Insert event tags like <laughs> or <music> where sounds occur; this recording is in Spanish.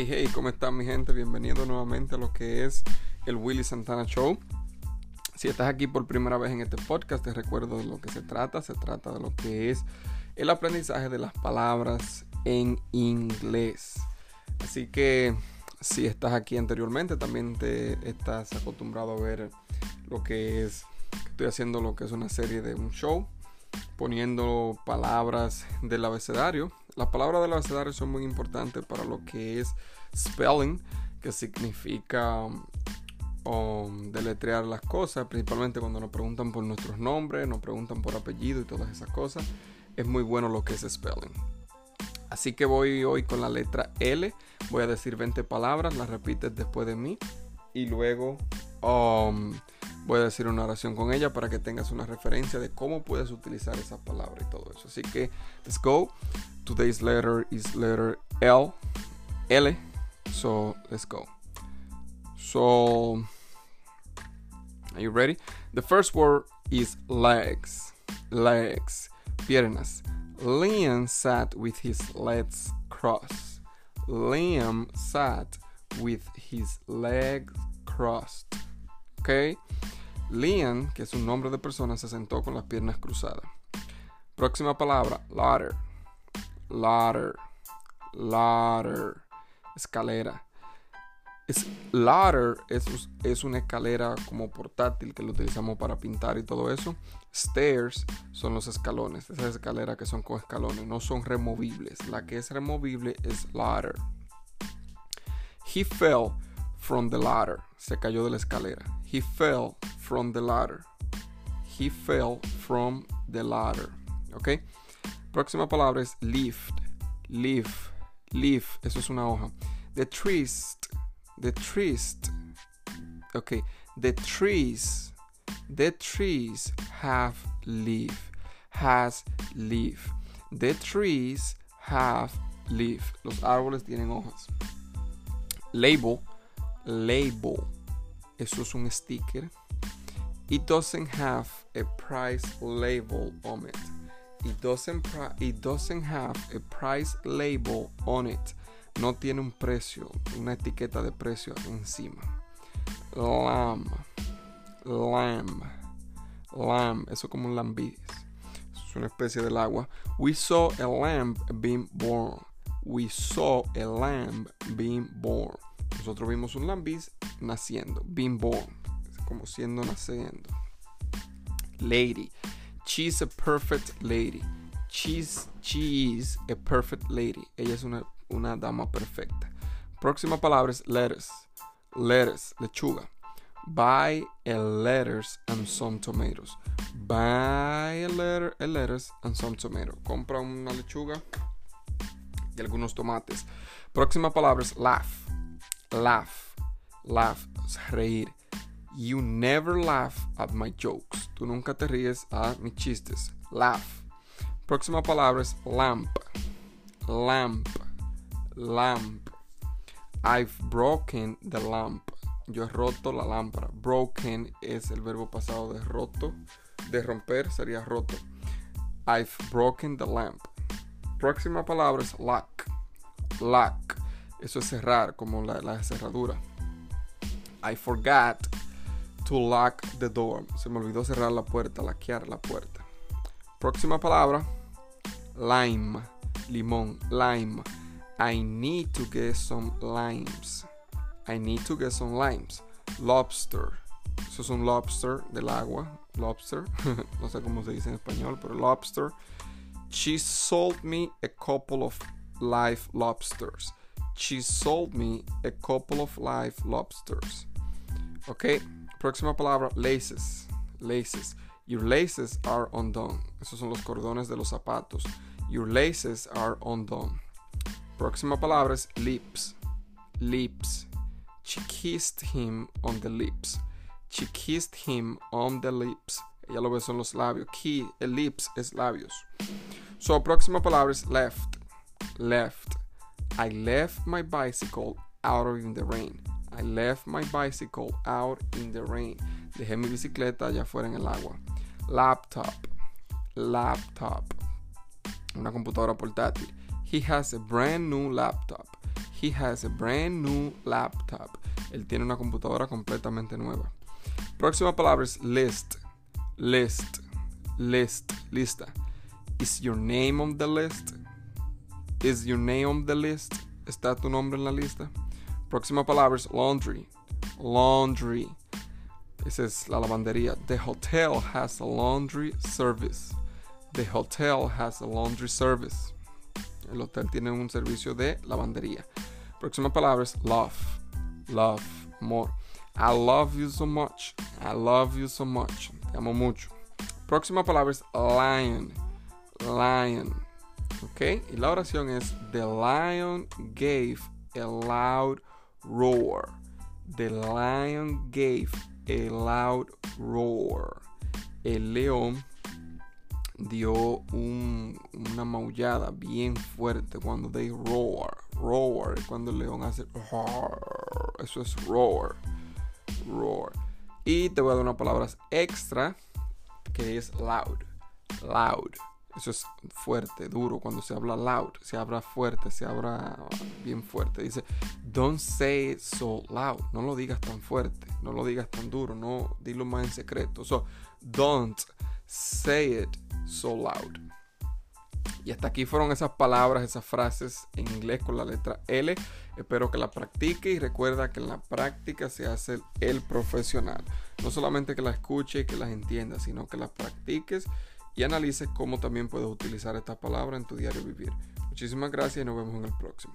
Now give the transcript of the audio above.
Hey, hey, ¿cómo están mi gente? Bienvenido nuevamente a lo que es el Willy Santana Show. Si estás aquí por primera vez en este podcast, te recuerdo de lo que se trata. Se trata de lo que es el aprendizaje de las palabras en inglés. Así que si estás aquí anteriormente, también te estás acostumbrado a ver lo que es, estoy haciendo lo que es una serie de un show, poniendo palabras del abecedario las palabras del abecedario son muy importantes para lo que es spelling, que significa um, deletrear las cosas, principalmente cuando nos preguntan por nuestros nombres, nos preguntan por apellido y todas esas cosas. Es muy bueno lo que es spelling. Así que voy hoy con la letra L. Voy a decir 20 palabras, las repites después de mí. Y luego um, voy a decir una oración con ella para que tengas una referencia de cómo puedes utilizar esa palabra y todo eso. Así que, let's go. Today's letter is letter L. L. So, let's go. So, are you ready? The first word is legs. Legs. Piernas. Liam sat with his legs crossed. Liam sat with his legs crossed. Okay? Liam, que es un nombre de persona, se sentó con las piernas cruzadas. Próxima palabra, ladder. Ladder. Ladder. Escalera. Es, ladder es, es, una escalera como portátil que lo utilizamos para pintar y todo eso. Stairs son los escalones, esas escaleras que son con escalones, no son removibles. La que es removible es ladder. He fell from the ladder. Se cayó de la escalera. He fell from the ladder. He fell from the ladder. ¿Ok? Próxima palabra es lift. Leaf. Leaf. Eso es una hoja. The trees. The trees. Ok. The trees. The trees have leaf. Has leaf. The trees have leaf. Los árboles tienen hojas. Label. Label. Eso es un sticker It doesn't have a price label on it. It doesn't, it doesn't have a price label on it. No tiene un precio, una etiqueta de precio encima. Lamb. Lamb. Lamb. Eso como un lambis. Es una especie del agua. We saw a lamb being born. We saw a lamb being born. Nosotros vimos un lambis naciendo. Being born como siendo naciendo. Lady. She's a perfect lady. She's, she is a perfect lady. Ella es una, una dama perfecta. Próxima palabra es lettuce. Lettuce, lechuga. Buy a lettuce and some tomatoes. Buy a, letter, a lettuce and some tomatoes. Compra una lechuga y algunos tomates. Próxima palabra es laugh. Laugh. Laugh. reír. You never laugh at my jokes. Tú nunca te ríes a mis chistes. Laugh. Próxima palabra es lamp. Lamp. Lamp. I've broken the lamp. Yo he roto la lámpara. Broken es el verbo pasado de roto. De romper sería roto. I've broken the lamp. Próxima palabra es lock. Lock. Eso es cerrar, como la, cerradura. I forgot to lock the door. Se me olvidó cerrar la puerta, laquear la puerta. Próxima palabra, lime, limón, lime. I need to get some limes. I need to get some limes. Lobster. Eso es un lobster del agua. Lobster. <laughs> no sé cómo se dice en español, pero lobster. She sold me a couple of live lobsters. She sold me a couple of live lobsters. Okay, Próxima palabra, laces. Laces. Your laces are undone. Esos son los cordones de los zapatos. Your laces are undone. Próxima palabra es lips. Lips. She kissed him on the lips. She kissed him on the lips. Ella lo besó en los labios. Key, lips es labios. So, próxima palabra es left. Left. I left my bicycle out in the rain. I left my bicycle out in the rain. Dejé mi bicicleta allá afuera en el agua. Laptop. Laptop. Una computadora portátil. He has a brand new laptop. He has a brand new laptop. Él tiene una computadora completamente nueva. Próxima palabra es list. List. List. Lista. Is your name on the list? Is your name on the list? ¿Está tu nombre en la lista? Próxima palabra es laundry. Laundry. Esa es la lavandería. The hotel has a laundry service. The hotel has a laundry service. El hotel tiene un servicio de lavandería. Próxima palabra es love. Love. Amor. I love you so much. I love you so much. Te amo mucho. Próxima palabra es lion. Lion. ¿Ok? Y la oración es The lion gave a loud roar. The lion gave a loud roar. El león dio una maullada bien fuerte cuando they roar. Roar cuando el león hace eso es roar. Roar. Y te voy a dar unas palabras extra que es loud. Loud. Eso es fuerte, duro. Cuando se habla loud, se habla fuerte, se habla bien fuerte. Dice, don't say it so loud. No lo digas tan fuerte, no lo digas tan duro, no dilo más en secreto. So, don't say it so loud. Y hasta aquí fueron esas palabras, esas frases en inglés con la letra L. Espero que la practique y recuerda que en la práctica se hace el profesional. No solamente que la escuche y que las entienda, sino que las practiques y analices cómo también puedes utilizar esta palabra en tu diario vivir. Muchísimas gracias y nos vemos en el próximo.